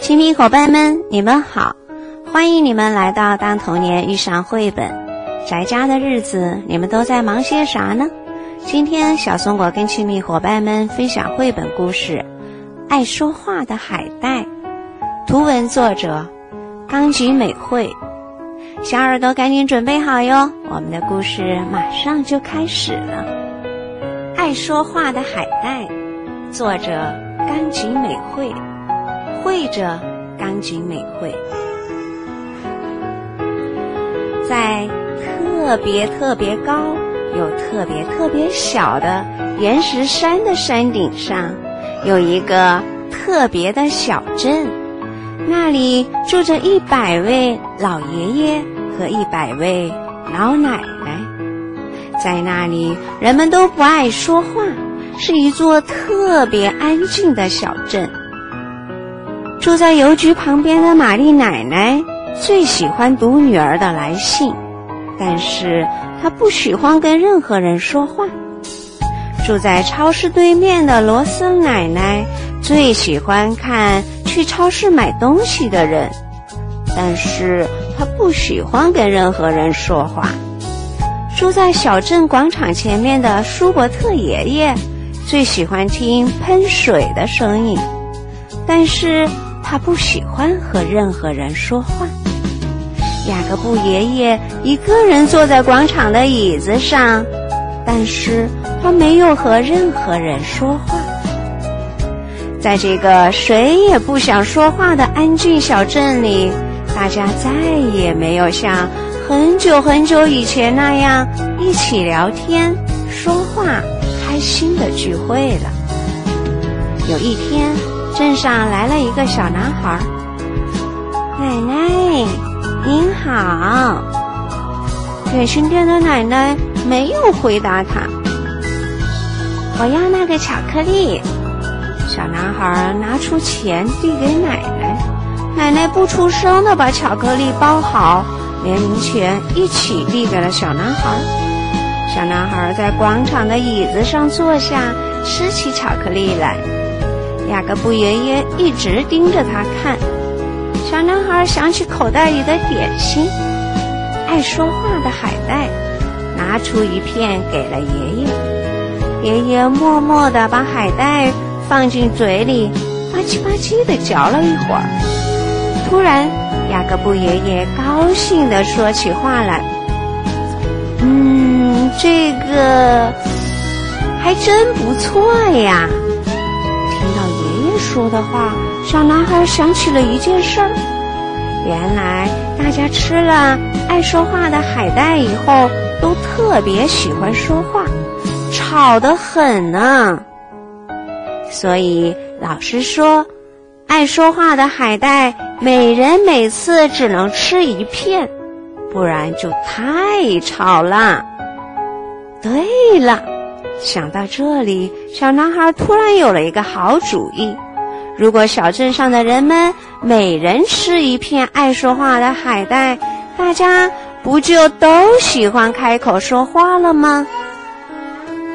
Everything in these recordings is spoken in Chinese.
亲密伙伴们，你们好！欢迎你们来到《当童年遇上绘本》。宅家的日子，你们都在忙些啥呢？今天，小松果跟亲密伙伴们分享绘本故事《爱说话的海带》，图文作者冈吉美惠。小耳朵赶紧准备好哟，我们的故事马上就开始了。《爱说话的海带》，作者钢琴美惠。绘者冈井美惠，在特别特别高又特别特别小的岩石山的山顶上，有一个特别的小镇，那里住着一百位老爷爷和一百位老奶奶。在那里，人们都不爱说话，是一座特别安静的小镇。住在邮局旁边的玛丽奶奶最喜欢读女儿的来信，但是她不喜欢跟任何人说话。住在超市对面的罗斯奶奶最喜欢看去超市买东西的人，但是她不喜欢跟任何人说话。住在小镇广场前面的舒伯特爷爷最喜欢听喷水的声音，但是。他不喜欢和任何人说话。雅各布爷爷一个人坐在广场的椅子上，但是他没有和任何人说话。在这个谁也不想说话的安静小镇里，大家再也没有像很久很久以前那样一起聊天、说话、开心的聚会了。有一天。镇上来了一个小男孩。奶奶，您好。点心店的奶奶没有回答他。我要那个巧克力。小男孩拿出钱递给奶奶，奶奶不出声的把巧克力包好，连零钱一起递给了小男孩。小男孩在广场的椅子上坐下，吃起巧克力来。雅各布爷爷一直盯着他看。小男孩想起口袋里的点心，爱说话的海带，拿出一片给了爷爷。爷爷默默地把海带放进嘴里，吧唧吧唧地嚼了一会儿。突然，雅各布爷爷高兴地说起话来：“嗯，这个还真不错呀。”听到爷爷说的话，小男孩想起了一件事儿。原来大家吃了爱说话的海带以后，都特别喜欢说话，吵得很呢。所以老师说，爱说话的海带每人每次只能吃一片，不然就太吵了。对了，想到这里，小男孩突然有了一个好主意。如果小镇上的人们每人吃一片爱说话的海带，大家不就都喜欢开口说话了吗？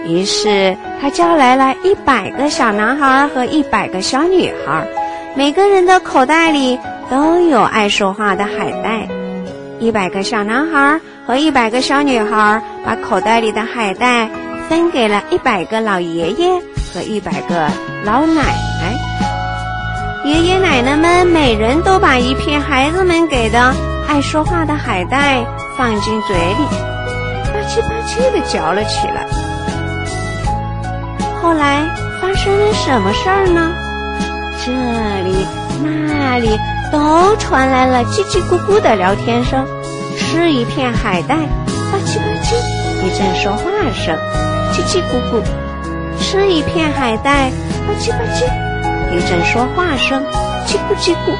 于是他叫来了一百个小男孩和一百个小女孩，每个人的口袋里都有爱说话的海带。一百个小男孩和一百个小女孩把口袋里的海带分给了一百个老爷爷和一百个老奶奶。爷爷奶奶们每人都把一片孩子们给的爱说话的海带放进嘴里，吧唧吧唧的嚼了起来。后来发生了什么事儿呢？这里那里都传来了叽叽咕咕的聊天声。吃一片海带，吧唧吧唧，一阵说话声，叽叽咕咕。吃一片海带，吧唧吧唧。一阵说话声，叽咕叽咕，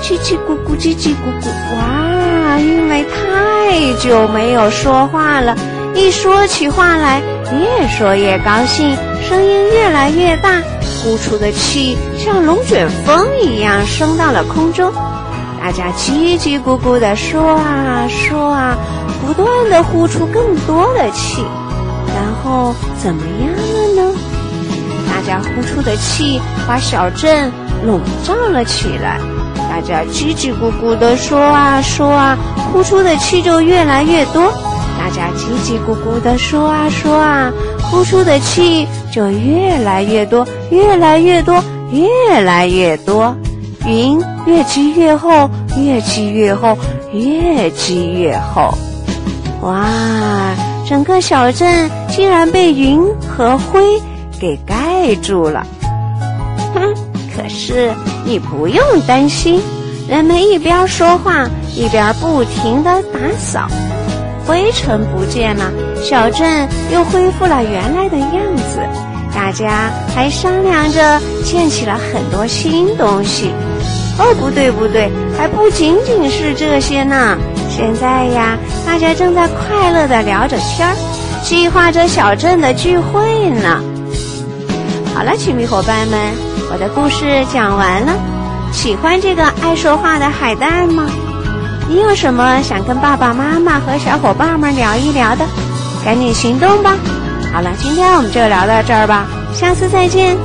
叽叽咕咕，叽叽咕咕。哇，因为太久没有说话了，一说起话来，越说越高兴，声音越来越大，呼出的气像龙卷风一样升到了空中。大家叽叽咕咕地说啊说啊，不断地呼出更多的气，然后怎么样了呢？大家呼出的气把小镇笼罩了起来。大家叽叽咕咕地说啊说啊，呼出的气就越来越多。大家叽叽咕咕地说啊说啊，呼出的气就越来越多，越来越多，越来越多。云越积越厚，越积越厚，越积越厚。哇！整个小镇竟然被云和灰给盖住了。哼！可是你不用担心，人们一边说话一边不停地打扫，灰尘不见了，小镇又恢复了原来的样子。大家还商量着建起了很多新东西。哦，不对不对，还不仅仅是这些呢。现在呀，大家正在快乐地聊着天儿，计划着小镇的聚会呢。好了，亲密伙伴们，我的故事讲完了。喜欢这个爱说话的海带吗？你有什么想跟爸爸妈妈和小伙伴们聊一聊的？赶紧行动吧！好了，今天我们就聊到这儿吧，下次再见。